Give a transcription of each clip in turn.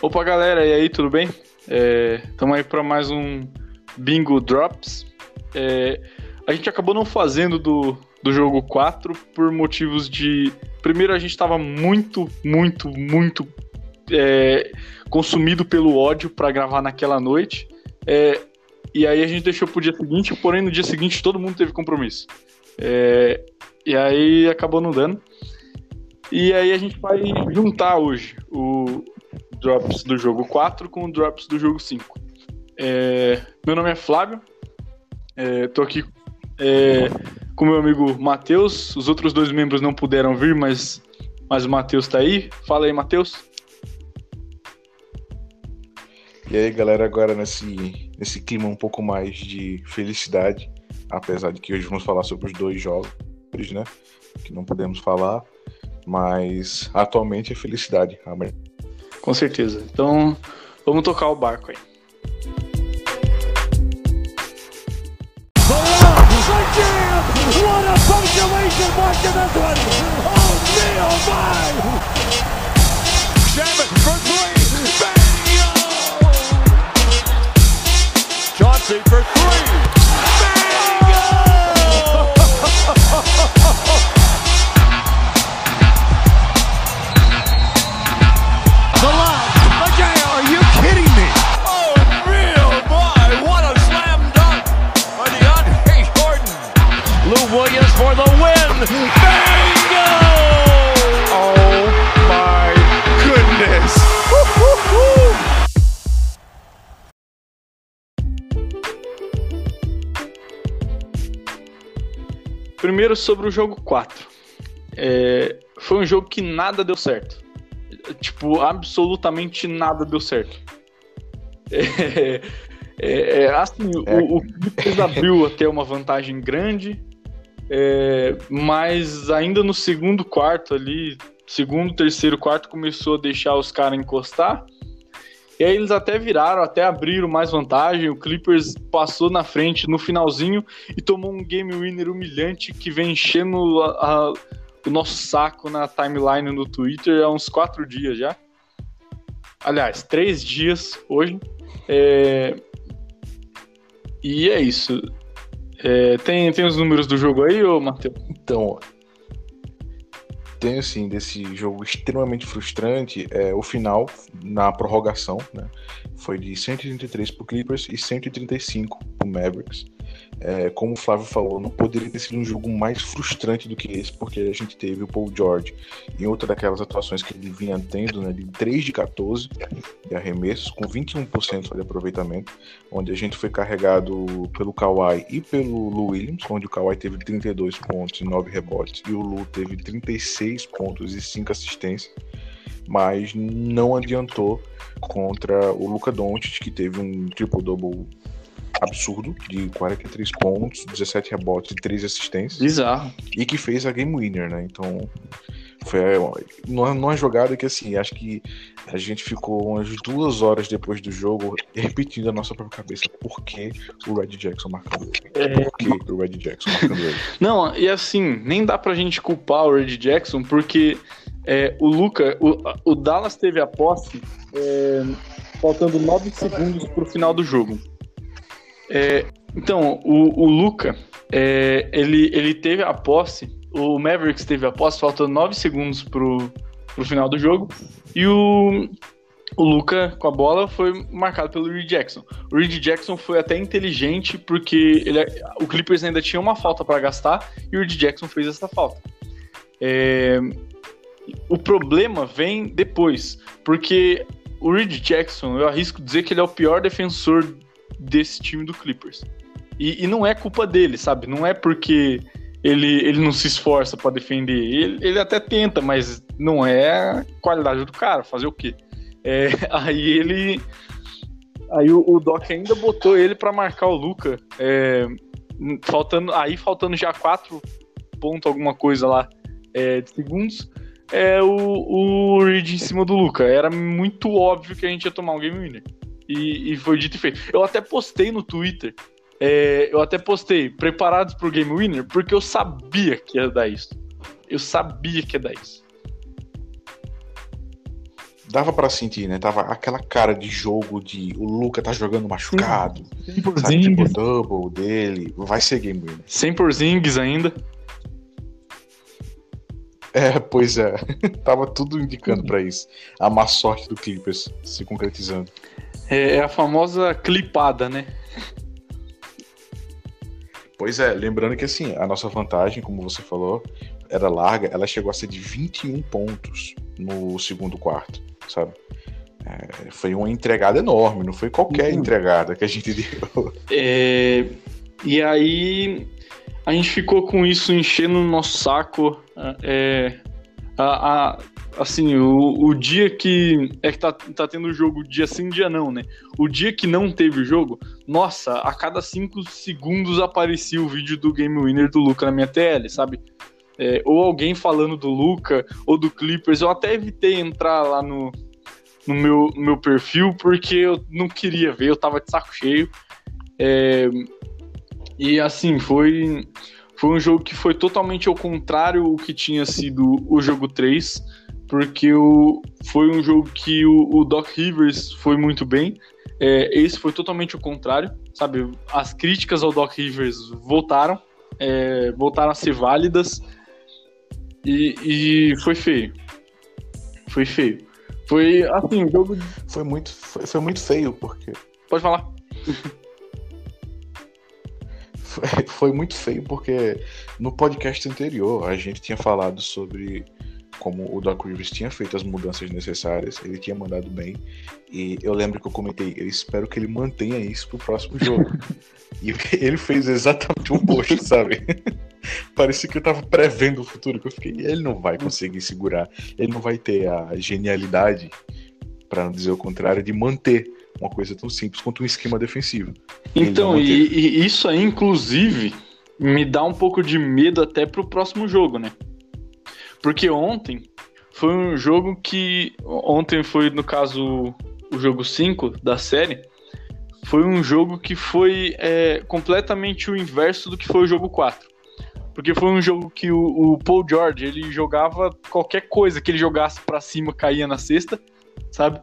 Opa, galera, e aí, tudo bem? Estamos é, aí para mais um Bingo Drops. É, a gente acabou não fazendo do, do jogo 4 por motivos de. Primeiro, a gente estava muito, muito, muito é, consumido pelo ódio para gravar naquela noite. É, e aí a gente deixou pro dia seguinte, porém no dia seguinte todo mundo teve compromisso. É, e aí acabou não dando. E aí a gente vai juntar hoje o Drops do jogo 4 com Drops do jogo 5. É, meu nome é Flávio, é, tô aqui é, com meu amigo Matheus. Os outros dois membros não puderam vir, mas, mas o Matheus tá aí. Fala aí, Matheus. E aí, galera, agora nesse, nesse clima um pouco mais de felicidade, apesar de que hoje vamos falar sobre os dois jogos, né? Que não podemos falar, mas atualmente é felicidade. Com certeza. Então, vamos tocar o barco aí. What a punctuation mark to this one! Oh my! Primeiro sobre o jogo 4. É, foi um jogo que nada deu certo. Tipo, absolutamente nada deu certo. É, é, é assim, o, o Clippers abriu até uma vantagem grande, é, mas ainda no segundo quarto ali, segundo, terceiro quarto, começou a deixar os caras encostar. E aí eles até viraram, até abriram mais vantagem. O Clippers passou na frente no finalzinho e tomou um game winner humilhante que vem enchendo a, a, o nosso saco na timeline no Twitter há uns quatro dias já. Aliás, três dias hoje. É... E é isso. É, tem, tem os números do jogo aí, ô Matheus? Então, tenho assim desse jogo extremamente frustrante é o final na prorrogação, né? Foi de 133 pro Clippers e 135 pro Mavericks. É, como o Flávio falou, não poderia ter sido um jogo mais frustrante do que esse, porque a gente teve o Paul George em outra daquelas atuações que ele vinha tendo, né, de 3 de 14 de arremessos, com 21% de aproveitamento, onde a gente foi carregado pelo Kawhi e pelo Lou Williams, onde o Kawhi teve 32 pontos e 9 rebotes, e o Lou teve 36 pontos e 5 assistências, mas não adiantou contra o Luca Doncic, que teve um triple-double absurdo de 43 pontos, 17 rebotes e 3 assistências. Bizarro. E que fez a game winner, né? Então, foi numa, numa jogada que, assim, acho que a gente ficou umas duas horas depois do jogo repetindo a nossa própria cabeça por que o Red Jackson marcando ele. É... Por que o Red Jackson marcando ele. Não, e assim, nem dá pra gente culpar o Red Jackson, porque é, o Luca, o, o, Dallas teve a posse é, faltando 9 segundos pro final do jogo. É, então, o, o Luca, é, ele, ele teve a posse, o Mavericks teve a posse, faltando 9 segundos pro, pro final do jogo, e o, o Luca com a bola foi marcado pelo Reed Jackson. O Reed Jackson foi até inteligente porque ele, o Clippers ainda tinha uma falta para gastar e o Reed Jackson fez essa falta. É, o problema vem depois, porque o Reed Jackson, eu arrisco dizer que ele é o pior defensor desse time do Clippers. E, e não é culpa dele, sabe? Não é porque ele, ele não se esforça para defender. Ele, ele até tenta, mas não é qualidade do cara. Fazer o quê? É, aí ele. Aí o, o, Doc ainda botou ele para marcar o Luca. É, faltando, aí faltando já quatro pontos, alguma coisa lá é, de segundos. É o, o Reed em cima do Luca. Era muito óbvio que a gente ia tomar um game winner. E, e foi dito e feito. Eu até postei no Twitter. É, eu até postei preparados pro Game Winner, porque eu sabia que ia dar isso. Eu sabia que ia dar isso. dava para sentir, né? Tava aquela cara de jogo de o Luca tá jogando machucado. Sem por Sabe, tipo, double dele. Vai ser game winner. sem por Zings ainda. É, pois é. Tava tudo indicando pra isso. A má sorte do Clippers se concretizando. É, é a famosa clipada, né? Pois é, lembrando que assim, a nossa vantagem, como você falou, era larga, ela chegou a ser de 21 pontos no segundo quarto, sabe? É, foi uma entregada enorme, não foi qualquer Uhum. entregada que a gente deu. É, e aí a gente ficou com isso enchendo o nosso saco. é, a- a- assim, o, o dia que. É que tá, tá tendo jogo dia sim, dia não, né? O dia que não teve jogo, nossa, a cada cinco segundos aparecia o vídeo do Game Winner do Luca na minha TL, sabe? É, ou alguém falando do Luca ou do Clippers. Eu até evitei entrar lá no, no meu, meu perfil porque eu não queria ver, eu tava de saco cheio. É, e assim, foi, foi um jogo que foi totalmente ao contrário o que tinha sido o jogo 3, porque o, foi um jogo que o, o Doc Rivers foi muito bem. É, esse foi totalmente o contrário, sabe? As críticas ao Doc Rivers voltaram, é, voltaram a ser válidas e, e foi feio. Foi feio. Foi assim, o jogo. Foi muito, foi, foi muito feio, porque. Pode falar. Foi, muito feio porque no podcast anterior a gente tinha falado sobre como o Doc Rivers tinha feito as mudanças necessárias, ele tinha mandado bem, e eu lembro que eu comentei, eu espero que ele mantenha isso pro próximo jogo. e ele fez exatamente o oposto, sabe? Parecia que eu tava prevendo o futuro, que eu fiquei, ele não vai conseguir segurar, ele não vai ter a genialidade, para não dizer o contrário, de manter uma coisa tão simples quanto um esquema defensivo. Então, e, e isso aí, inclusive, me dá um pouco de medo até pro próximo jogo, né? Porque ontem foi um jogo que. Ontem foi, no caso, o jogo 5 da série. Foi um jogo que foi é, completamente o inverso do que foi o jogo 4. Porque foi um jogo que o, o Paul George ele jogava qualquer coisa que ele jogasse pra cima caía na cesta, sabe?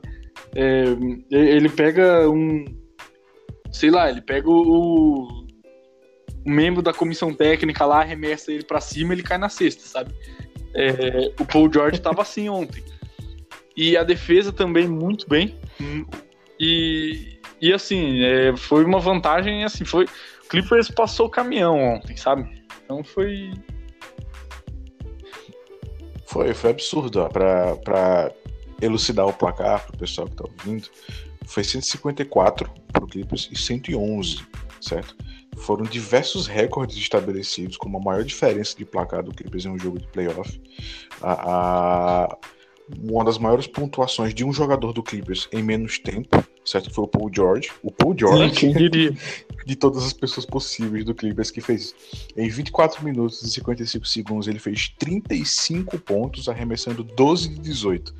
É, ele pega um. Sei lá, ele pega o, o membro da comissão técnica lá, arremessa ele pra cima ele cai na cesta, sabe? É, o Paul George tava assim ontem. E a defesa também muito bem. E, e assim, é, foi uma vantagem, assim, foi. O Clippers passou o caminhão ontem, sabe? Então foi. Foi, foi absurdo, ó. Pra, pra elucidar o placar pro pessoal que tá ouvindo, foi 154 pro Clippers e 111, certo? Foram diversos recordes estabelecidos, como a maior diferença de placar do Clippers em um jogo de playoff. A, a- uma das maiores pontuações de um jogador do Clippers em menos tempo, certo? Foi o Paul George. O Paul George de todas as pessoas possíveis do Clippers que fez em 24 minutos e 55 segundos ele fez 35 pontos arremessando 12 de 18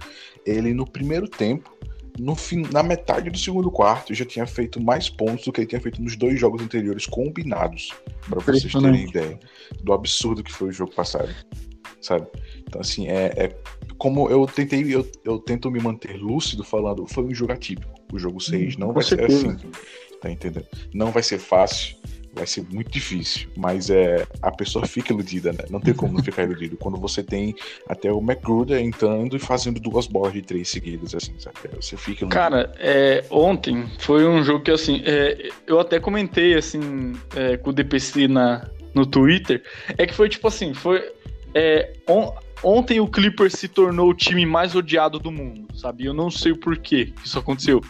ele no primeiro tempo no fim, na metade do segundo quarto já tinha feito mais pontos do que ele tinha feito nos dois jogos anteriores combinados para vocês terem ideia do absurdo que foi o jogo passado sabe então assim é, é como eu tentei eu, eu tento me manter lúcido falando foi um jogo atípico o jogo 6 não com vai certeza. ser assim Tá entendendo? Não vai ser fácil, vai ser muito difícil, mas é a pessoa fica iludida, né? Não tem como não ficar iludido. Quando você tem até o McGruder entrando e fazendo duas bolas de três seguidas, assim, sabe? Você fica iludido. Cara, é, ontem foi um jogo que, assim, é, eu até comentei, assim, é, com o DPC na, no Twitter, é que foi tipo assim, foi... é, on- ontem o Clippers se tornou o time mais odiado do mundo, sabe? Eu não sei o porquê que isso aconteceu.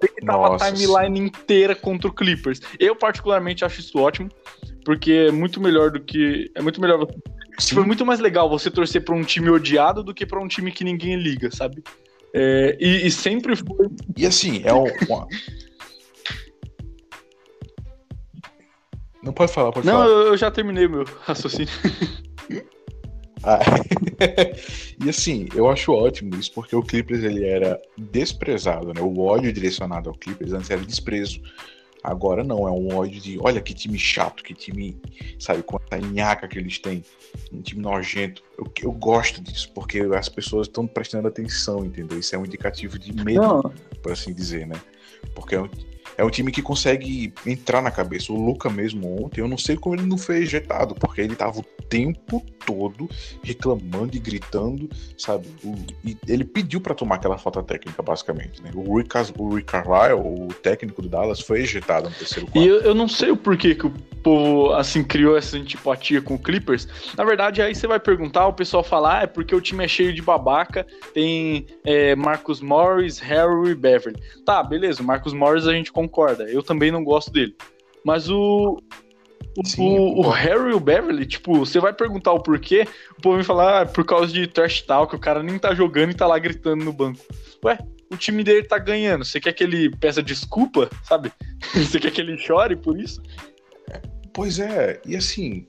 Que tava Nossa, a timeline inteira contra o Clippers. Eu, particularmente, acho isso ótimo, porque é muito melhor do que... É muito melhor... Tipo, é muito mais legal você torcer pra um time odiado do que pra um time que ninguém liga, sabe? É, e, e sempre foi E assim, é um. Não pode falar, pode Não, falar. eu, eu já terminei meu raciocínio. Ah, e assim, eu acho ótimo isso, porque o Clippers ele era desprezado, né? O ódio direcionado ao Clippers antes era desprezo. Agora não, é um ódio de olha que time chato, que time, sabe, quanta nhaca que eles têm, um time nojento. Eu, eu gosto disso, porque as pessoas estão prestando atenção, entendeu? Isso é um indicativo de medo, não. por assim dizer, né? Porque é um, é um time que consegue entrar na cabeça. O Luca mesmo ontem, eu não sei como ele não foi ejetado, porque ele tava o tempo todo reclamando e gritando, sabe? O, e ele pediu para tomar aquela falta técnica, basicamente, né? O Rick, o Rick Carlisle, o técnico do Dallas, foi ejetado no terceiro quarto. E eu, eu não sei o porquê que o povo, assim, criou essa antipatia com o Clippers. Na verdade, aí você vai perguntar, o pessoal fala, ah, é porque o time é cheio de babaca, tem é, Marcus Morris, Harry e Beverly. Tá, beleza, o Marcus Morris a gente concorda. Eu também não gosto dele. Mas o. O, Sim, o, o Harry e o Beverly, tipo, você vai perguntar o porquê, o povo vai falar, ah, por causa de trash talk, o cara nem tá jogando e tá lá gritando no banco. Ué, o time dele tá ganhando. Você quer que ele peça desculpa, sabe? você quer que ele chore por isso? Pois é, e assim,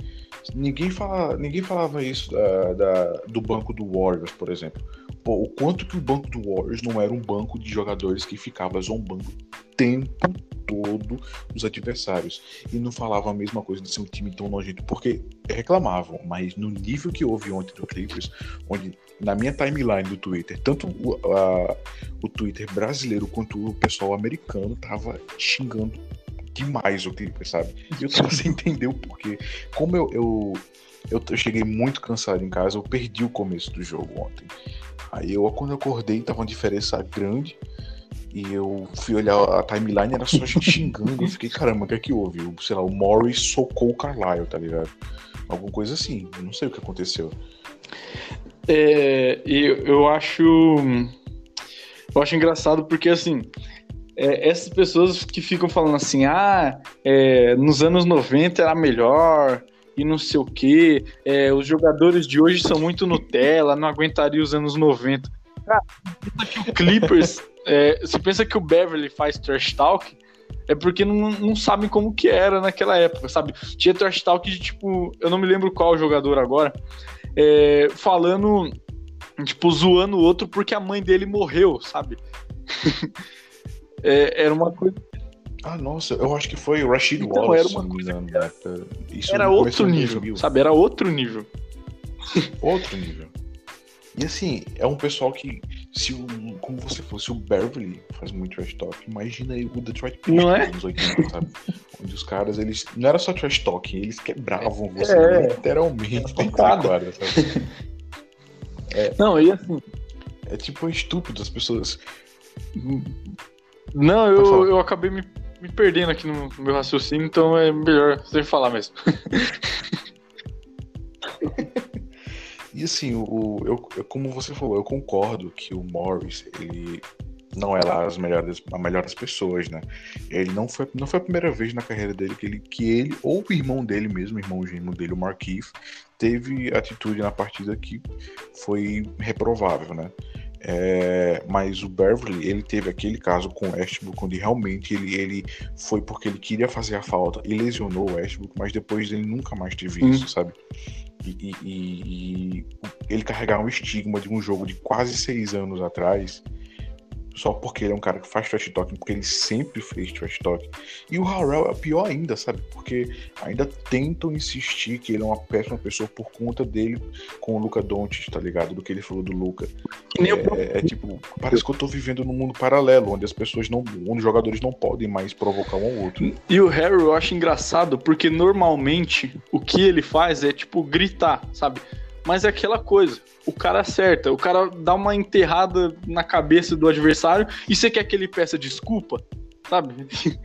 ninguém, fala, ninguém falava isso da, da, do banco do Warriors, por exemplo. Pô, o quanto que o banco do Warriors não era um banco de jogadores que ficava zombando o tempo todo os adversários. E não falava a mesma coisa de ser um time tão nojento, porque reclamavam, mas no nível que houve ontem do Clippers, onde na minha timeline do Twitter, tanto o, a, o Twitter brasileiro quanto o pessoal americano tava xingando demais o Clippers, sabe? E eu tava sem entender o porquê. Como eu, eu, eu, eu cheguei muito cansado em casa, eu perdi o começo do jogo ontem. Aí eu, quando eu acordei, tava uma diferença grande. E eu fui olhar a timeline, era só gente xingando. Eu fiquei, caramba, o que é que houve? O, sei lá, o Morris socou o Carlisle, tá ligado? Alguma coisa assim. Eu não sei o que aconteceu. É, eu, eu acho. Eu acho engraçado porque, assim, é, essas pessoas que ficam falando assim, ah, é, nos anos 90 era melhor e não sei o que, é, os jogadores de hoje são muito Nutella, não aguentaria os anos 90. Cara, que o Clippers é, você pensa que o Beverly faz trash talk, é porque não, não sabem como que era naquela época, sabe? Tinha trash talk de tipo, eu não me lembro qual jogador agora, é, falando, tipo, zoando o outro porque a mãe dele morreu, sabe? é, era uma coisa. Ah, nossa, eu acho que foi o Rashid então, Wallace, era uma coisa né? era, era outro nível, sabe? Era outro nível. Outro nível. E assim, é um pessoal que se o, como você fosse o Beverly faz muito trash talk, imagina aí o Detroit Pistons nos é? anos 80, sabe? Onde os caras, eles. Não era só trash talk, eles quebravam você é, literalmente dentro da quadra, sabe? É, não, e assim. É tipo estúpido as pessoas. Não, eu, eu acabei me, me perdendo aqui no, meu raciocínio, então é melhor você falar mesmo. E assim, o, eu, como você falou, eu concordo que o Morris, ele não é lá as melhores, a melhor das pessoas, né? Ele não foi, não foi a primeira vez na carreira dele que ele, que ele ou o irmão dele mesmo, o irmão gêmeo dele, o Marquise, teve atitude na partida que foi reprovável, né? É, mas o Beverly, ele teve aquele caso com o Westbrook, onde realmente ele, ele foi porque ele queria fazer a falta e lesionou o Westbrook, mas depois ele nunca mais teve hum. isso, sabe? E, e, e, ele carregar um estigma de um jogo de quase seis anos atrás, só porque ele é um cara que faz trash talking, porque ele sempre fez trash talking. E o Harrell é pior ainda, sabe? Porque ainda tentam insistir que ele é uma péssima pessoa por conta dele com o Luca Doncic, tá ligado? Do que ele falou do Luca. É, é, tipo, parece que eu tô vivendo num mundo paralelo, onde as pessoas não, onde os jogadores não podem mais provocar um ao outro. E o Harry eu acho engraçado, porque normalmente o que ele faz é tipo gritar, sabe? Mas é aquela coisa, o cara acerta, o cara dá uma enterrada na cabeça do adversário e você quer que ele peça desculpa, sabe?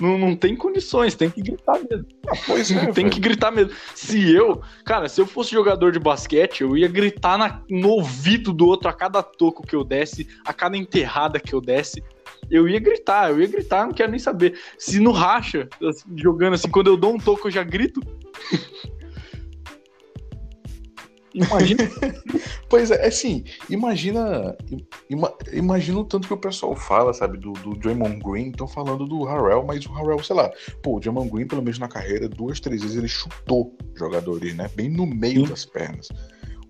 Não, não tem condições, tem que gritar mesmo. Ah, pois é, tem que gritar mesmo. Se eu, cara, se eu fosse jogador de basquete, eu ia gritar na, no ouvido do outro a cada toco que eu desse, a cada enterrada que eu desse. Eu ia gritar, eu ia gritar, não quero nem saber. Se no racha, jogando assim, quando eu dou um toco, eu já grito. Imagina. pois é, assim, imagina. Ima, imagina o tanto que o pessoal fala, sabe, do, do Draymond Green, estão falando do Harrell, mas o Harrell, sei lá, pô, o Draymond Green, pelo menos na carreira, duas, três vezes ele chutou jogadores, né? Bem no meio Sim. das pernas.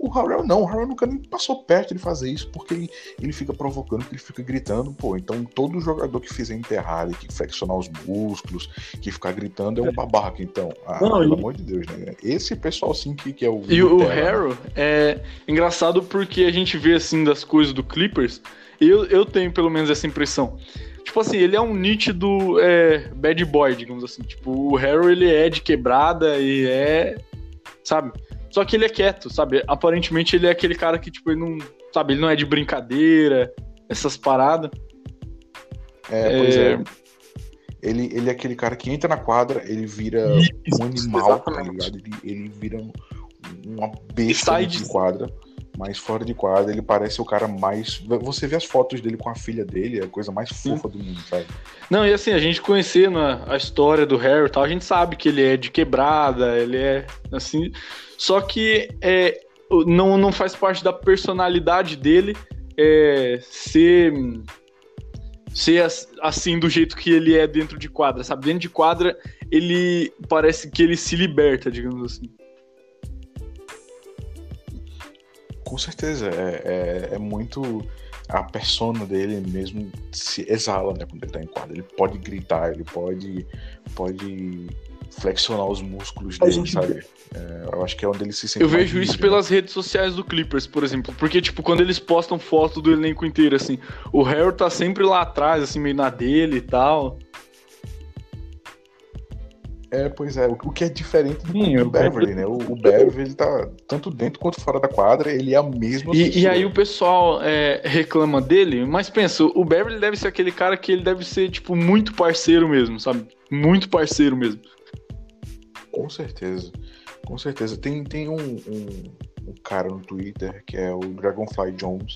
O Harrell não, o Harrell nunca nem passou perto de fazer isso, porque ele, ele fica provocando, ele fica gritando, pô, então todo jogador que fizer enterrada, que flexionar os músculos, que ficar gritando é um babaca, então. Ah, não, pelo e... amor de Deus, né? Esse pessoal sim que, que é o. E o Harrell é engraçado porque a gente vê assim das coisas do Clippers, eu, eu tenho pelo menos essa impressão. Tipo assim, ele é um nítido é, bad boy, digamos assim. Tipo, o Harrow, ele é de quebrada e é. Sabe? Só que ele é quieto, sabe? Aparentemente ele é aquele cara que, tipo, ele não. Sabe, ele não é de brincadeira, essas paradas. É, pois é. é. Ele, ele é aquele cara que entra na quadra, ele vira Isso, um animal, tá ligado? Ele, ele vira uma besta de quadra mas fora de quadra ele parece o cara mais. Você vê as fotos dele com a filha dele, é a coisa mais fofa do mundo, sabe? Não, e assim, a gente conhecendo a, a história do Harry e tal, a gente sabe que ele é de quebrada, ele é assim. Só que é, não, não faz parte da personalidade dele é, ser ser assim do jeito que ele é dentro de quadra, sabe? Dentro de quadra, ele parece que ele se liberta, digamos assim. Com certeza, é, é, é, muito. A persona dele mesmo se exala, né, quando ele tá em quadra. Ele pode gritar, ele pode, pode flexionar os músculos dele, gente... sabe? É, eu acho que é onde ele se sente. Eu vejo isso né? pelas redes sociais do Clippers, por exemplo. Porque, tipo, quando eles postam foto do elenco inteiro, assim, o Harry tá sempre lá atrás, assim, meio na dele e tal. É, pois é, o que é diferente do, Sim, do Beverly, né? O, o Beverly ele tá tanto dentro quanto fora da quadra, ele é a mesma e, e aí o pessoal é, reclama dele, mas pensa, o Beverly deve ser aquele cara que ele deve ser, tipo, muito parceiro mesmo, sabe? Muito parceiro mesmo. Com certeza, com certeza. Tem, tem um, um, um cara no Twitter que é o Dragonfly Jones,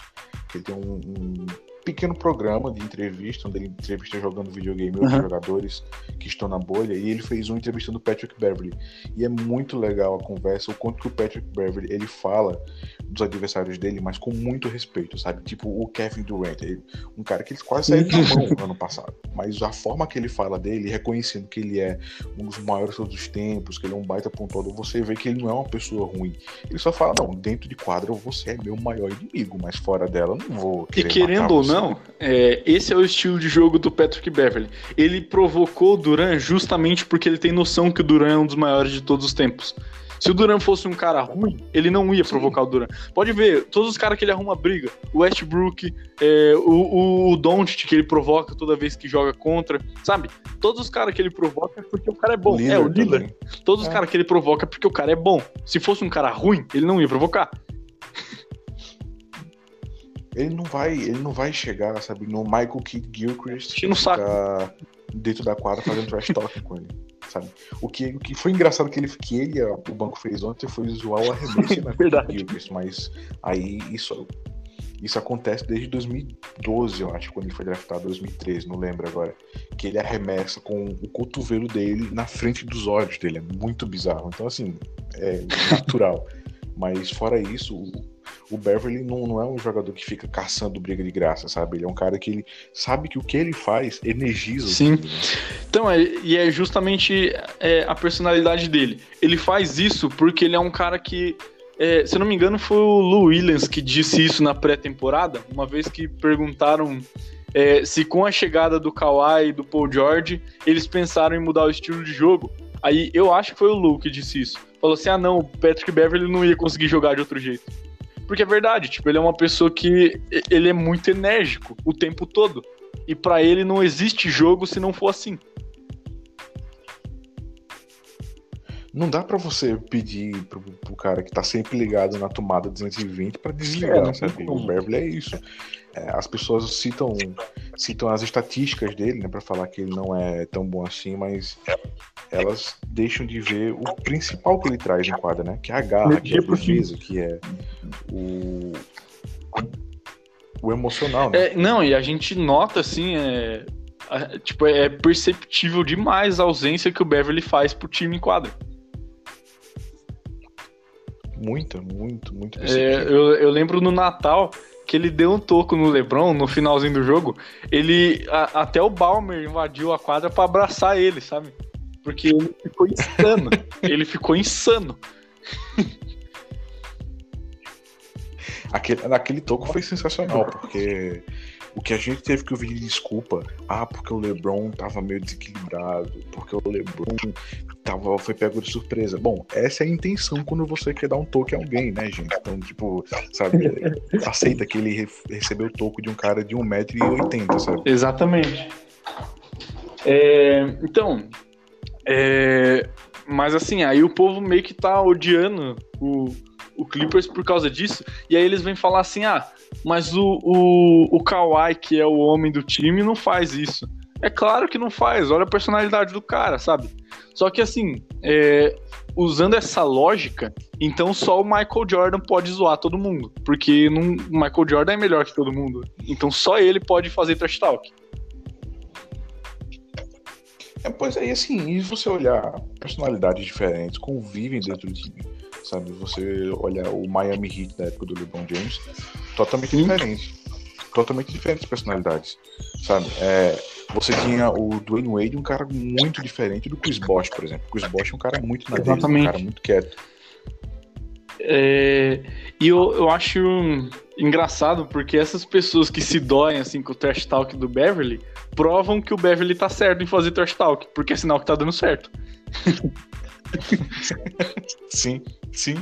que ele tem um, um pequeno programa de entrevista, onde ele entrevista jogando videogame uhum. outros jogadores que estão na bolha, e ele fez uma entrevista do Patrick Beverly. E é muito legal a conversa, o quanto que o Patrick Beverly ele fala dos adversários dele, mas com muito respeito, sabe? Tipo o Kevin Durant, ele, um cara que eles quase saíram na mão ano passado. Mas a forma que ele fala dele, reconhecendo que ele é um dos maiores de todos os tempos, que ele é um baita pontuador, você vê que ele não é uma pessoa ruim. Ele só fala, não, dentro de quadra você é meu maior inimigo, mas fora dela não vou. E querendo ou não, não, é, esse é o estilo de jogo do Patrick Beverly. Ele provocou o Duran justamente porque ele tem noção que o Duran é um dos maiores de todos os tempos. Se o Duran fosse um cara ruim, ele não ia provocar Sim. o Duran. Pode ver, todos os caras que ele arruma briga, o Westbrook, é, o, o Doncic que ele provoca toda vez que joga contra, sabe? Todos os caras que ele provoca é porque o cara é bom. é, o Lillard. Todos é. os caras que ele provoca é porque o cara é bom. Se fosse um cara ruim, ele não ia provocar ele não vai, ele não vai chegar, sabe, no Michael Kidd Gilchrist e ficar dentro da quadra fazendo trash talk com ele, sabe? O que, o que foi engraçado que ele que ele o banco fez ontem foi zoar o arremesso na Verdade. Gilchrist, mas aí isso isso acontece desde 2012, eu acho, quando ele foi draftado, 2013, não lembro agora. Que ele arremessa com o cotovelo dele na frente dos olhos dele. É muito bizarro. Então, assim, é natural. Mas fora isso, o Beverly não, não é um jogador que fica caçando briga de graça, sabe? Ele é um cara que ele sabe que o que ele faz energiza Sim. Time, né? Então, é, e é justamente é, a personalidade dele. Ele faz isso porque ele é um cara que. É, se eu não me engano, foi o Lou Williams que disse isso na pré-temporada, uma vez que perguntaram é, se com a chegada do Kawhi e do Paul George eles pensaram em mudar o estilo de jogo. Aí eu acho que foi o Lou que disse isso. Falou assim: ah, não, o Patrick Beverly não ia conseguir jogar de outro jeito. Porque é verdade, tipo, ele é uma pessoa que ele é muito enérgico o tempo todo. E para ele não existe jogo se não for assim. Não dá para você pedir pro, pro, cara que tá sempre ligado na tomada 220 para desligar, é, sabe? O Beverly é isso. É, as pessoas citam, citam as estatísticas dele, né, para falar que ele não é tão bom assim, mas elas deixam de ver o principal que ele traz em quadra, né? Que é a garra, que é a defesa, que é o, o emocional, né? É, não, e a gente nota, assim, é, tipo, é perceptível demais a ausência que o Beverly faz pro time em quadra. Muita, muito, muito é, eu, eu lembro no Natal que ele deu um toco no LeBron no finalzinho do jogo. Ele a, até o Balmer invadiu a quadra para abraçar ele, sabe? Porque ele ficou insano. ele ficou insano. Aquele, naquele toco foi sensacional, porque o que a gente teve que ouvir de desculpa, ah, porque o LeBron tava meio desequilibrado, porque o LeBron tava, foi pego de surpresa. Bom, essa é a intenção quando você quer dar um toque a alguém, né, gente? Então, tipo, sabe, aceita que ele recebeu o toco de um cara de 1,80m, sabe? Exatamente. É, então, é, mas assim, aí o povo meio que tá odiando o, o Clippers por causa disso. E aí eles vêm falar assim: ah, mas o, o, o Kawhi, que é o homem do time, não faz isso. É claro que não faz, olha a personalidade do cara, sabe? Só que assim, é, usando essa lógica, então só o Michael Jordan pode zoar todo mundo. Porque não, o Michael Jordan é melhor que todo mundo. Então só ele pode fazer trash talk. É, pois aí, assim, e você olhar personalidades diferentes, convivem dentro do time, sabe? Você olhar o Miami Heat da época do LeBron James, totalmente diferente. Totalmente diferentes personalidades, sabe? É, você tinha o Dwayne Wade, um cara muito diferente do Chris Bosh, por exemplo. O Chris Bosh é um cara muito na dele, um cara muito quieto. É, e eu, eu acho engraçado porque essas pessoas que se doem assim com o trash talk do Beverly provam que o Beverly tá certo em fazer trash talk, porque é sinal que tá dando certo. sim, sim.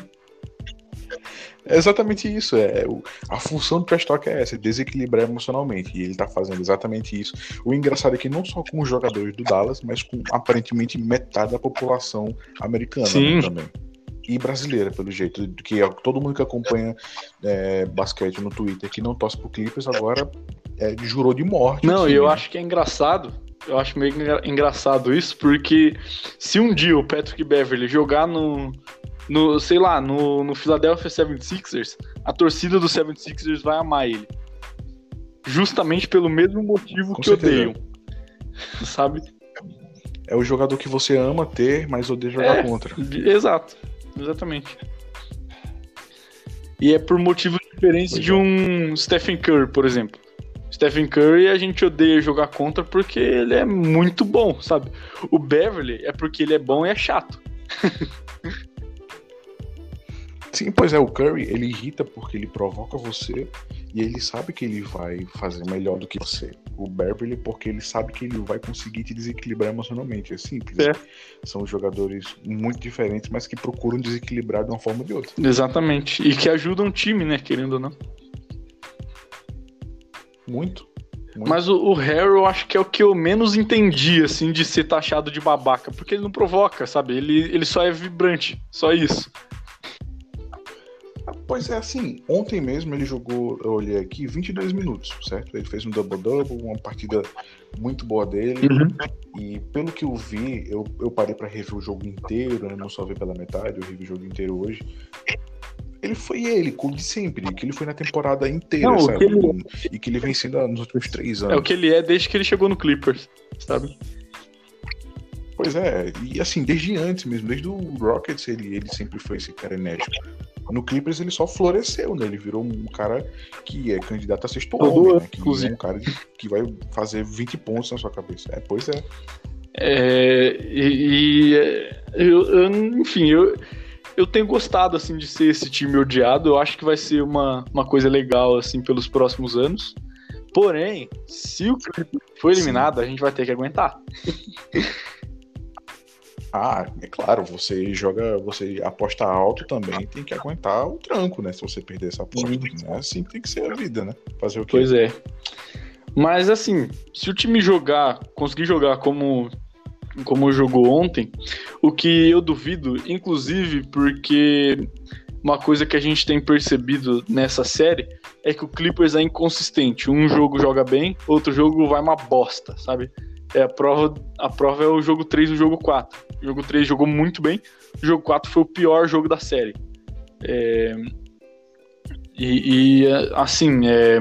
É exatamente isso. É, a função do trash talk é essa, desequilibrar emocionalmente. E ele tá fazendo exatamente isso. O engraçado é que não só com os jogadores do Dallas, mas com aparentemente metade da população americana né, também e brasileira, pelo jeito. Que é todo mundo que acompanha é, basquete no Twitter que não torce pro Clippers agora é, jurou de morte. Não, e eu acho que é engraçado. Eu acho meio engraçado isso, porque se um dia o Patrick Beverly jogar no, no sei lá, no, no Philadelphia 76ers, a torcida do 76ers vai amar ele. Justamente pelo mesmo motivo Com que certeza. odeiam. Sabe? É o jogador que você ama ter, mas odeia jogar é, contra. Exato. Exatamente. E é por motivos diferentes de um Stephen Curry, por exemplo. Stephen Curry a gente odeia jogar contra porque ele é muito bom, sabe? O Beverly é porque ele é bom e é chato. Sim, pois é, o Curry, ele irrita porque ele provoca você e ele sabe que ele vai fazer melhor do que você. O Beverly, porque ele sabe que ele vai conseguir te desequilibrar emocionalmente. É simples. É. São jogadores muito diferentes, mas que procuram desequilibrar de uma forma ou de outra. Exatamente. E que ajudam o time, né? Querendo ou não. Muito. Muito. Mas o, o Harry eu acho que é o que eu menos entendi, assim, de ser taxado de babaca. Porque ele não provoca, sabe? Ele, ele só é vibrante. Só isso. Pois é, assim, ontem mesmo ele jogou, eu olhei aqui, 22 minutos, certo? Ele fez um double-double, uma partida muito boa dele. Uhum. E pelo que eu vi, eu, eu parei para rever o jogo inteiro, né? não só ver pela metade, eu revi o jogo inteiro hoje. Ele foi ele, como de sempre, que ele foi na temporada inteira, não, sabe? Que ele... E que ele vem sendo nos últimos três anos. É o que ele é desde que ele chegou no Clippers, sabe? Pois é, e assim, desde antes mesmo, desde o Rockets, ele, ele sempre foi esse cara enérgico. No Clippers ele só floresceu, né? Ele virou um cara que é candidato a sexto homem, né? Que é um cara que vai fazer 20 pontos na sua cabeça. É, pois é. É, e, e é, eu, eu, enfim, eu, eu tenho gostado assim de ser esse time odiado. Eu acho que vai ser uma, uma coisa legal assim pelos próximos anos. Porém, se o Clippers for eliminado, Sim. a gente vai ter que aguentar. Ah, é claro, você joga, você aposta alto também, tem que aguentar o tranco, né? Se você perder essa aposta. Né? Assim tem que ser a vida, né? Fazer o quê? Pois é. Mas assim, se o time jogar, conseguir jogar como como jogou ontem, o que eu duvido, inclusive porque uma coisa que a gente tem percebido nessa série é que o Clippers é inconsistente. Um jogo joga bem, outro jogo vai uma bosta, sabe? É, a, prova, a prova é o jogo 3 e o jogo 4. O jogo 3 jogou muito bem, o jogo 4 foi o pior jogo da série. É, e, e, assim, é,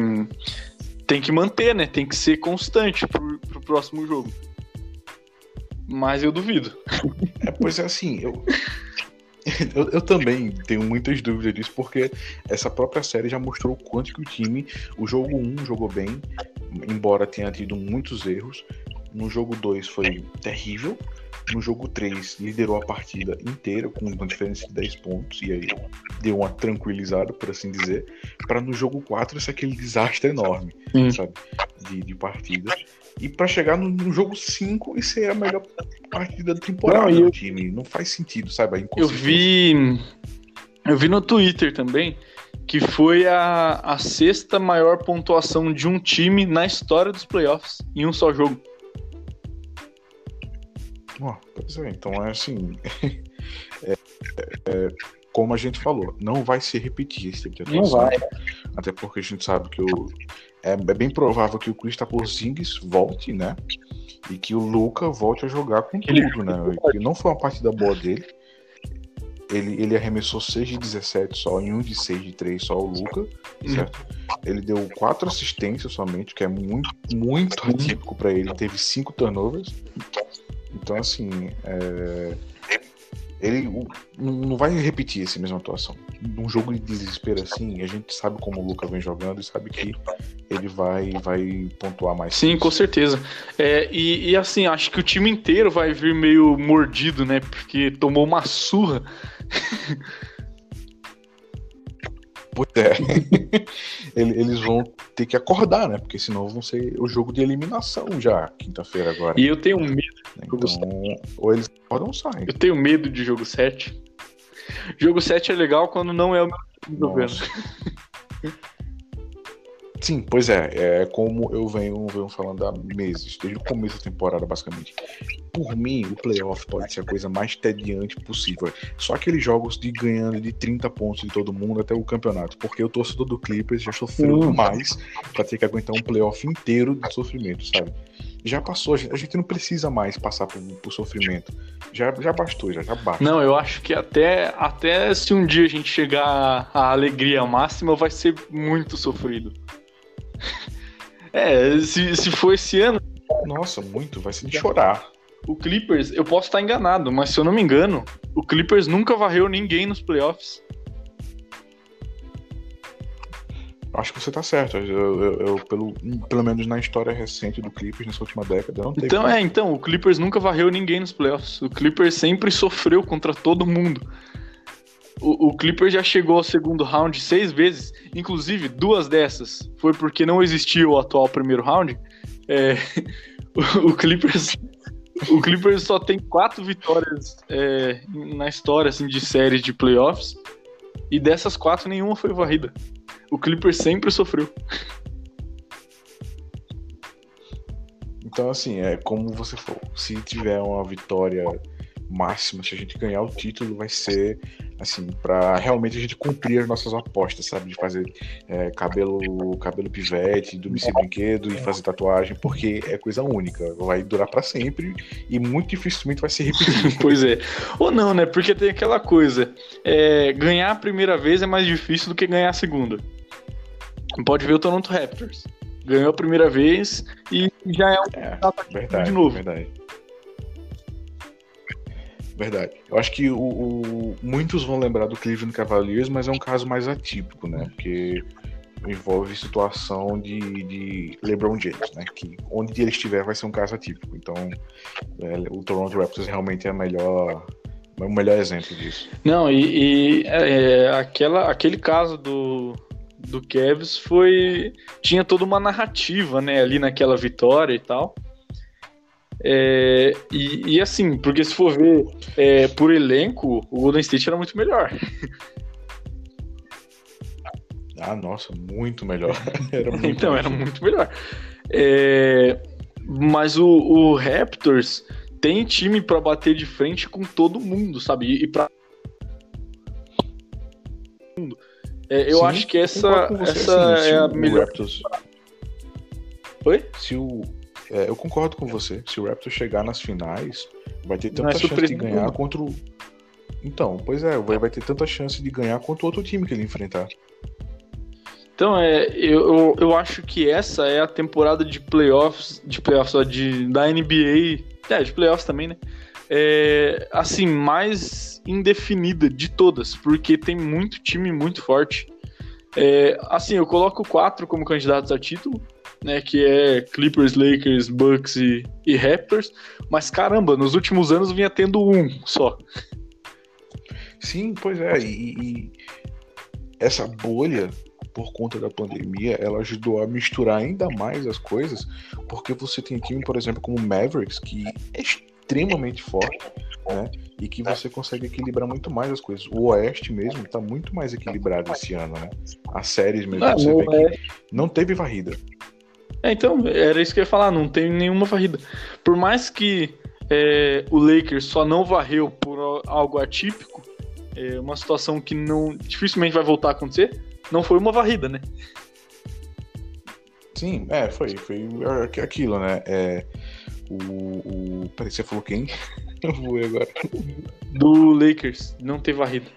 tem que manter, né? Tem que ser constante pro, pro próximo jogo. Mas eu duvido. É, pois é assim, eu, eu, eu, também tenho muitas dúvidas disso, porque essa própria série já mostrou o quanto que o time, o jogo 1 jogou bem, embora tenha tido muitos erros, No jogo 2 foi terrível. No jogo 3, liderou a partida inteira com uma diferença de 10 pontos. E aí deu uma tranquilizada, por assim dizer. Para no jogo 4 ser aquele desastre enorme, Sim. sabe? De, de partida. E para chegar no, no jogo 5 e ser a melhor partida da temporada Não, e do eu- time. Não faz sentido, sabe? Eu vi. Eu vi no Twitter também que foi a, a sexta maior pontuação de um time na história dos playoffs em um só jogo. Ó, pois é, então é assim. é- é- como a gente falou, não vai se repetir esse tipo de atuação. Até porque a gente sabe que o, é, é bem provável que o Kristaps Porzingis volte, né? E que o Luca volte a jogar com Ele- tudo, né? E não foi uma partida boa dele. Ele, ele arremessou 6 de 17 só, em 1 de 6 de 3 só o Luca, certo? Ele deu 4 assistências somente, que é muito, muito Sim. atípico pra ele. Teve 5 turnovers. Então, assim, é, ele não vai repetir essa mesma atuação. Num jogo de desespero assim, a gente sabe como o Luca vem jogando e sabe que ele vai, vai pontuar mais. Sim, com certeza. É, e, e assim, acho que o time inteiro vai vir meio mordido, né? Porque tomou uma surra. Pois é. Ele- Eles vão ter que acordar, né? Porque senão vão ser o jogo de eliminação já, quinta-feira agora. E eu tenho medo. Então, ou eles acordam ou saem. Eu tenho medo de jogo 7. Jogo 7 é legal quando não é o meu time jogando. Sim, pois é, é como eu venho, venho falando há meses, desde o começo da temporada, basicamente. Por mim, o playoff pode ser a coisa mais tediante possível. Só aqueles jogos de ganhando de 30 pontos de todo mundo até o campeonato. Porque o torcedor do Clippers já sofreu Hum. demais pra ter que aguentar um playoff inteiro de sofrimento, sabe? Já passou, a gente, a gente não precisa mais passar por, por sofrimento. Já, já bastou, já, já basta. Não, eu acho que até, até se um dia a gente chegar à alegria máxima, vai ser muito sofrido. É, se, se for esse ano, Nossa, muito, vai ser de chorar. o Clippers, eu posso estar enganado, mas se eu não me engano, o Clippers nunca varreu ninguém nos playoffs. Acho que você tá certo. Eu, eu- eu, pelo, pelo menos na história recente do Clippers, nessa última década, não teve. Então é, então, o Clippers nunca varreu ninguém nos playoffs. O Clippers sempre sofreu contra todo mundo. O, o Clippers já chegou ao segundo round seis vezes, inclusive duas dessas foi porque não existia o atual primeiro round. É, o, o Clippers, o Clippers só tem quatro vitórias é, na história assim, de séries de playoffs e dessas quatro nenhuma foi varrida. O Clippers sempre sofreu. Então, assim, é como você falou. Se tiver uma vitória máxima, se a gente ganhar o título, vai ser assim, pra realmente a gente cumprir as nossas apostas, sabe? De fazer é, cabelo, cabelo pivete, dormir sem brinquedo e fazer tatuagem, porque é coisa única. Vai durar pra sempre e muito dificilmente vai se repetir. Pois é. Ou não, né? Porque tem aquela coisa. é, ganhar a primeira vez é mais difícil do que ganhar a segunda. Pode ver o Toronto Raptors. Ganhou a primeira vez e já é um É, verdade, de novo. verdade. Verdade. Eu acho que o, o- muitos vão lembrar do Cleveland Cavaliers, mas é um caso mais atípico, né? Porque envolve situação de, de LeBron James, né? Que onde ele estiver vai ser um caso atípico. Então, é, o Toronto Raptors realmente é a melhor, é o melhor exemplo disso. Não, e, e, é, aquela, aquele caso do, do Cavs foi. Tinha toda uma narrativa, né, ali naquela vitória e tal. É, e, e assim, porque se for ver é, por elenco, o Golden State era muito melhor. Ah, nossa, muito melhor. era muito Então, era melhor. muito melhor. É, mas o, o Raptors tem time pra bater de frente com todo mundo, sabe? E, e pra. É, eu Sim, acho que essa, essa assim, é a melhor. Raptors, Oi? se o, é, eu concordo com você. Se o Raptors chegar nas finais, vai ter Não é tanta chance de ganhar nenhuma. contra o. Então, pois é, vai, vai ter tanta chance de ganhar contra o outro time que ele enfrentar. Então, é, eu, eu, eu acho que essa é a temporada de playoffs, de playoffs, ó, de, da NBA, é, de playoffs também, né? É, assim, mais indefinida de todas, porque tem muito time muito forte. É, assim, eu coloco quatro como candidatos a título, né? Que é Clippers, Lakers, Bucks e, e Raptors. Mas caramba, nos últimos anos vinha tendo um só. Sim, pois é. E, e essa bolha por conta da pandemia, ela ajudou a misturar ainda mais as coisas, porque você tem time, por exemplo, como Mavericks, que é extremamente forte, né? E que você consegue equilibrar muito mais as coisas. O Oeste mesmo tá muito mais equilibrado esse ano, né? As séries mesmo, ah, você vê que não teve varrida. É, então, era isso que eu ia falar, não tem nenhuma varrida. Por mais que é, o Lakers só não varreu por algo atípico, é uma situação que não dificilmente vai voltar a acontecer, não foi uma varrida, né? Sim, é, foi, foi aquilo, né? É, o, o. Peraí, você falou quem? Eu vou agora. Do Lakers, não ter varrida.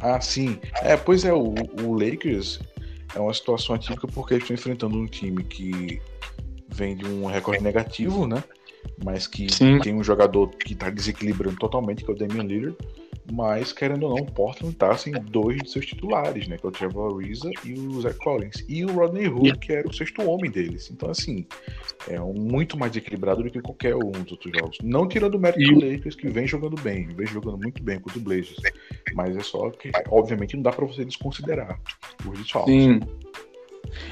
Ah, sim. É, pois é, o, o Lakers é uma situação atípica porque eles estão enfrentando um time que vem de um recorde negativo, né? Mas que sim. tem um jogador que está desequilibrando totalmente, que é o Damian Lillard. Mas, querendo ou não, o Portland tá sem dois de seus titulares, né? Que é o Trevor Ariza e o Zach Collins. E o Rodney Hood, que era o sexto homem deles. Então, assim, é um muito mais equilibrado do que qualquer um dos outros jogos. Não tirando o mérito do Lakers, que vem jogando bem, vem jogando muito bem contra o Blazers. Mas é só que, obviamente, não dá pra você desconsiderar os desfalques. Sim.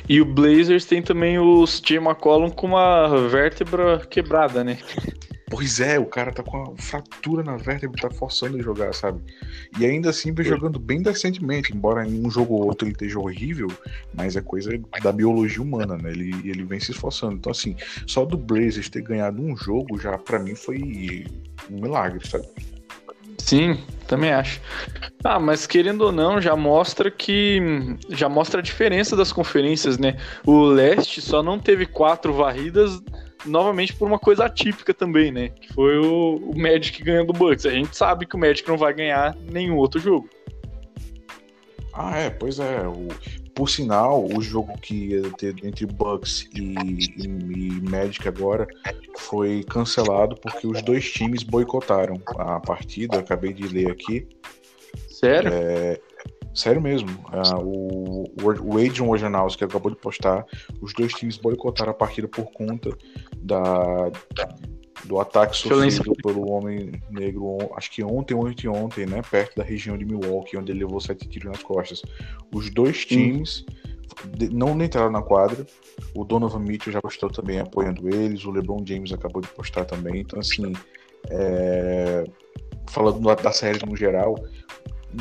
E o Blazers tem também o Steve McCollum com uma vértebra quebrada, né? Pois é, o cara tá com uma fratura na vértebra, tá forçando ele jogar, sabe? E ainda assim vem jogando bem decentemente, embora em um jogo ou outro ele esteja horrível, mas é coisa da biologia humana, né? Ele, ele vem se esforçando. Então, assim, só do Blazers ter ganhado um jogo já para mim foi um milagre, sabe? Sim, também acho. Ah, mas querendo ou não, já mostra que. Já mostra a diferença das conferências, né? O Leste só não teve quatro varridas novamente por uma coisa atípica também, né? Que foi o, o Magic ganhando o Bucks. A gente sabe que o Magic não vai ganhar nenhum outro jogo. Ah, é, pois é. O, por sinal, o jogo que ia ter entre Bucks e, e, e, Magic agora foi cancelado porque os dois times boicotaram a partida. Acabei de ler aqui. Sério? É, Sério mesmo. Uh, o, o Adrian Wojnarowski acabou de postar. Os dois times boicotaram a partida por conta da, do ataque sofrido pelo homem negro, acho que ontem ou anteontem, né? Perto da região de Milwaukee, onde ele levou sete tiros nas costas. Os dois times hum. não entraram na quadra. O Donovan Mitchell já postou também apoiando eles. O LeBron James acabou de postar também. Então, assim, é... falando da série no geral,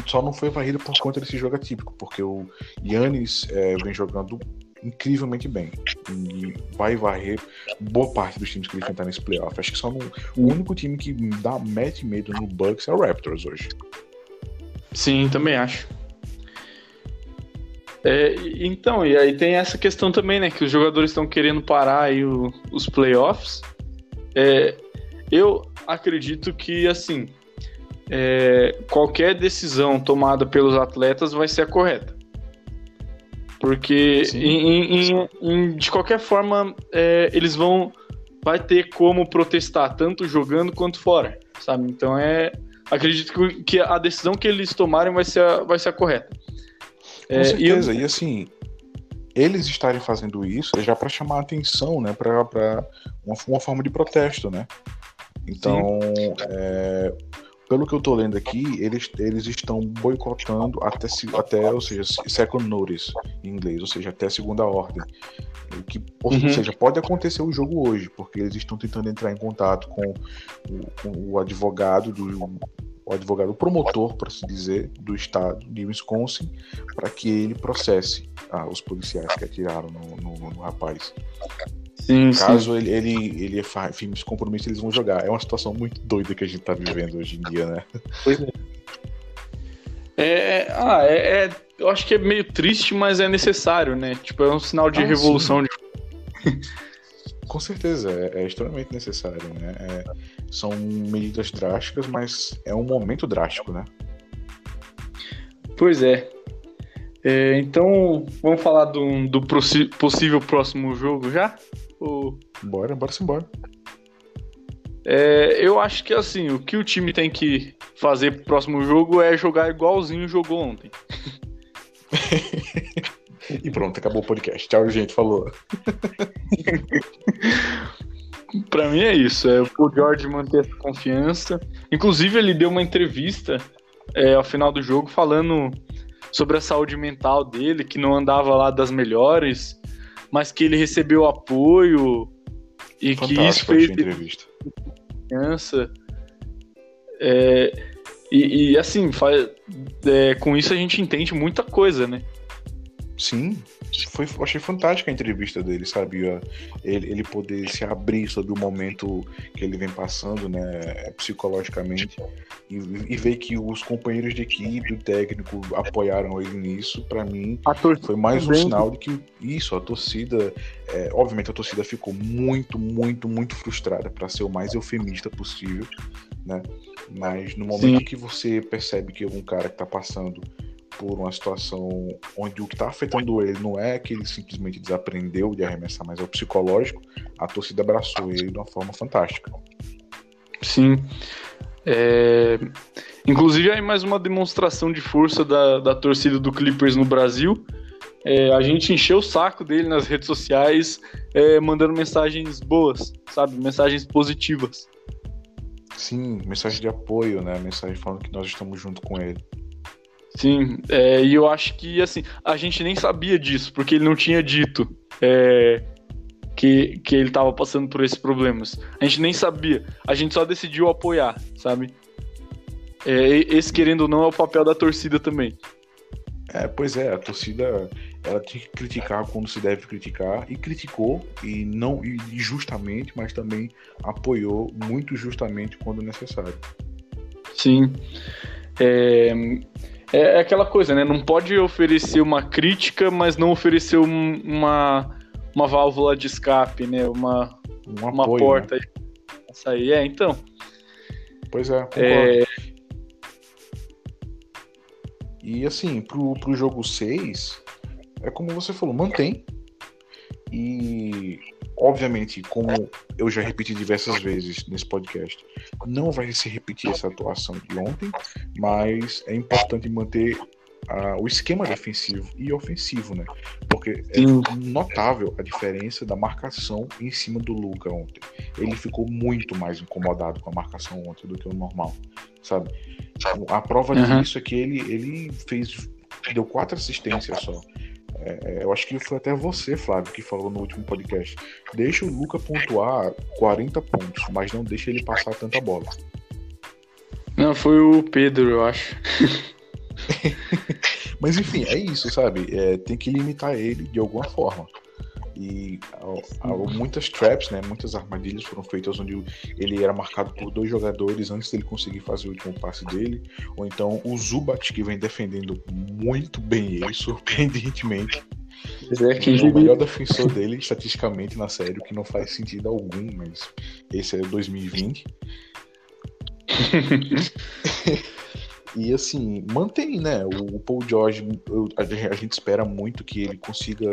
só não foi varrida por conta desse jogo atípico, porque o Yannis é, vem jogando incrivelmente bem e vai varrer boa parte dos times que ele enfrentar nesse playoff. Acho que só no, o único time que dá mete medo no Bucks é o Raptors hoje. Sim, também acho. É, então, e aí tem essa questão também, né? Que os jogadores estão querendo parar aí o, os playoffs. É, eu acredito que, assim, é, qualquer decisão tomada pelos atletas vai ser a correta. Porque em, em, em, de qualquer forma é, eles vão vai ter como protestar tanto jogando quanto fora, sabe? Então é acredito que, que a decisão que eles tomarem vai ser a, vai ser a correta. Com é, certeza. E, eu... e, assim eles estarem fazendo isso é já para chamar a atenção, né? Para uma, uma forma de protesto, né? Então é, pelo que eu tô lendo aqui, eles, eles estão boicotando até, até, ou seja, second notice em inglês, ou seja, até segunda ordem. O que, ou uhum. seja, pode acontecer o jogo hoje, porque eles estão tentando entrar em contato com o, com o advogado do o advogado promotor, por assim dizer, do estado de Wisconsin, para que ele processe ah, os policiais que atiraram no, no, no rapaz. Sim, Caso sim. ele, ele, ele firme esse compromisso, eles vão jogar. É uma situação muito doida que a gente tá vivendo hoje em dia, né? Pois é. É, ah, é, é, eu acho que é meio triste, mas é necessário, né? Tipo, é um sinal de ah, revolução. De... Com certeza, é, é, extremamente necessário, né? É, são medidas drásticas, mas é um momento drástico, né? Pois é. é então, vamos falar do, do possível próximo jogo já? Ou... Bora, bora sim, bora. É, eu acho que assim, o que o time tem que fazer pro próximo jogo é jogar igualzinho jogou ontem. E pronto, acabou o podcast. Tchau, gente. Falou. Pra mim é isso. É o George manter essa confiança. Inclusive, ele deu uma entrevista é, ao final do jogo falando sobre a saúde mental dele, que não andava lá das melhores, mas que ele recebeu apoio e que isso fez entrevista. confiança. É, e, e, assim, faz, é, com isso a gente entende muita coisa, né? Sim, foi, achei fantástica a entrevista dele, sabe? Ele, ele poder se abrir sobre o momento que ele vem passando, né, psicologicamente, e, e ver que os companheiros de equipe, o técnico, apoiaram ele nisso, para mim, foi mais um sinal de que isso, a torcida, é, obviamente a torcida ficou muito, muito, muito frustrada, para ser o mais eufemista possível, né? Mas no momento Sim. que você percebe que algum cara que tá passando por uma situação onde o que está afetando ele não é que ele simplesmente desaprendeu de arremessar, mas é o psicológico, a torcida abraçou ele de uma forma fantástica. Sim. É... Inclusive, aí mais uma demonstração de força da, da torcida do Clippers no Brasil. É, a gente encheu o saco dele nas redes sociais, é, mandando mensagens boas, sabe? Mensagens positivas. Sim, mensagem de apoio, né? Mensagem falando que nós estamos junto com ele. Sim, é, e eu acho que assim, a gente nem sabia disso, porque ele não tinha dito é, que, que ele estava passando por esses problemas. A gente nem sabia, a gente só decidiu apoiar, sabe? É, esse, querendo ou não, é o papel da torcida também. É, pois é, a torcida ela tem que criticar quando se deve criticar e criticou e não e justamente, mas também apoiou muito justamente quando necessário. Sim. É, é, é aquela coisa, né? Não pode oferecer uma crítica, mas não oferecer um, uma, uma válvula de escape, né? Uma, um uma apoio, porta. Né? Essa aí, é, então. Pois é. É... E assim, pro, pro jogo 6, é como você falou, mantém. E obviamente, como eu já repeti diversas vezes nesse podcast, não vai se repetir essa atuação de ontem, mas é importante manter o esquema defensivo e ofensivo, né? Porque é notável a diferença da marcação em cima do Luca ontem. Ele ficou muito mais incomodado com a marcação ontem do que o normal, sabe? A prova uhum. disso é que ele, ele fez deu quatro assistências só. É, eu acho que foi até você, Flávio, que falou no último podcast. Deixa o Luca pontuar 40 pontos, mas não deixa ele passar tanta bola. Não, foi o Pedro, eu acho. mas enfim, é isso, sabe? É, tem que limitar ele de alguma forma. E muitas traps, né, muitas armadilhas foram feitas onde ele era marcado por dois jogadores antes dele conseguir fazer o último passe dele. Ou então o Zubat, que vem defendendo muito bem ele, surpreendentemente. É, é o melhor defensor dele, estatisticamente, na série, o que não faz sentido algum, mas esse é 2020. E assim, mantém, né? O Paul George, a gente espera muito que ele consiga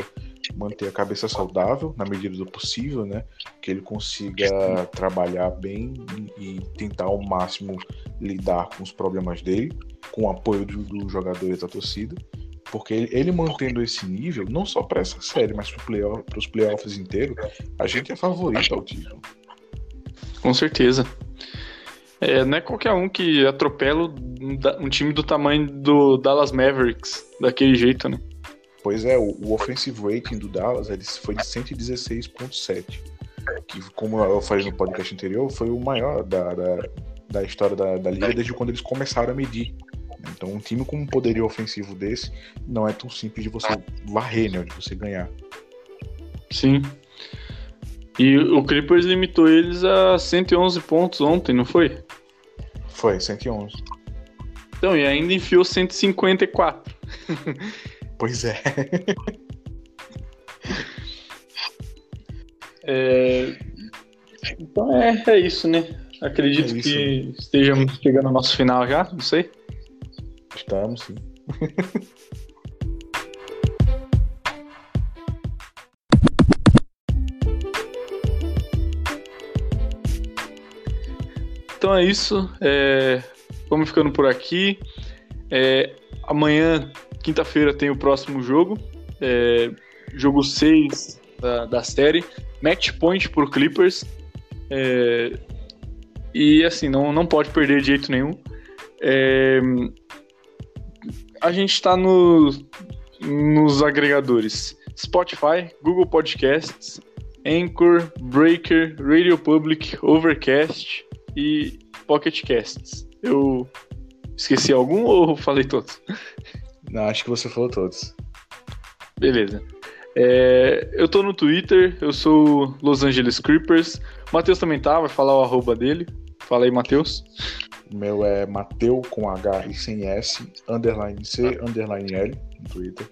manter a cabeça saudável na medida do possível, né? Que ele consiga trabalhar bem e, tentar ao máximo lidar com os problemas dele, com o apoio dos do jogadores da torcida. Porque ele, ele, mantendo esse nível, não só para essa série, mas para os playoffs inteiros, a gente é favorito ao título. Com certeza. É, não é qualquer um que atropela um time do tamanho do Dallas Mavericks daquele jeito, né? Pois é, o, o offensive rating do Dallas ele foi de 116.7, que como eu falei no podcast anterior, foi o maior da, da, da história da, da liga desde quando eles começaram a medir. Então um time com um poderio ofensivo desse não é tão simples de você varrer, né, de você ganhar. Sim. E o Clippers limitou eles a 111 pontos ontem, não foi? Foi, 111. Então, e ainda enfiou 154. pois é. é... Então é, é isso, né? Acredito é isso. que estejamos chegando ao nosso final já, não sei. Estamos, sim. Então é isso. É... Vamos ficando por aqui. É... Amanhã, quinta-feira, tem o próximo jogo. é, jogo 6 da, da série, match point pro Clippers. É, e assim, não, não pode perder de jeito nenhum. É, a gente está no, nos agregadores Spotify, Google Podcasts, Anchor, Breaker, Radio Public, Overcast e Pocket Casts. Eu esqueci algum ou falei todos? Não, acho que você falou todos. Beleza. É, eu tô no Twitter, eu sou Los Angeles Creepers. O Matheus também tá, vai falar o arroba dele. Fala aí, Matheus. O meu é Mateu com H e sem S, underline C, underline L no Twitter.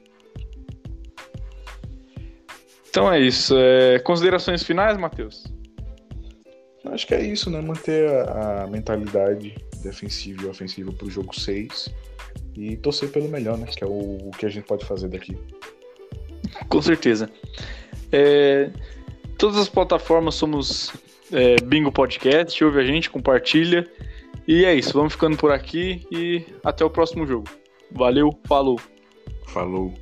Então é isso. É, considerações finais, Matheus? Acho que é isso, né? Manter a, a mentalidade defensiva e ofensiva pro jogo 6 e torcer pelo melhor, né? Que é o, o que a gente pode fazer daqui. Com certeza. É, todas as plataformas somos é, Bingo Podcast, ouve a gente, compartilha. E é isso, vamos ficando por aqui e até o próximo jogo. Valeu, falou. Falou.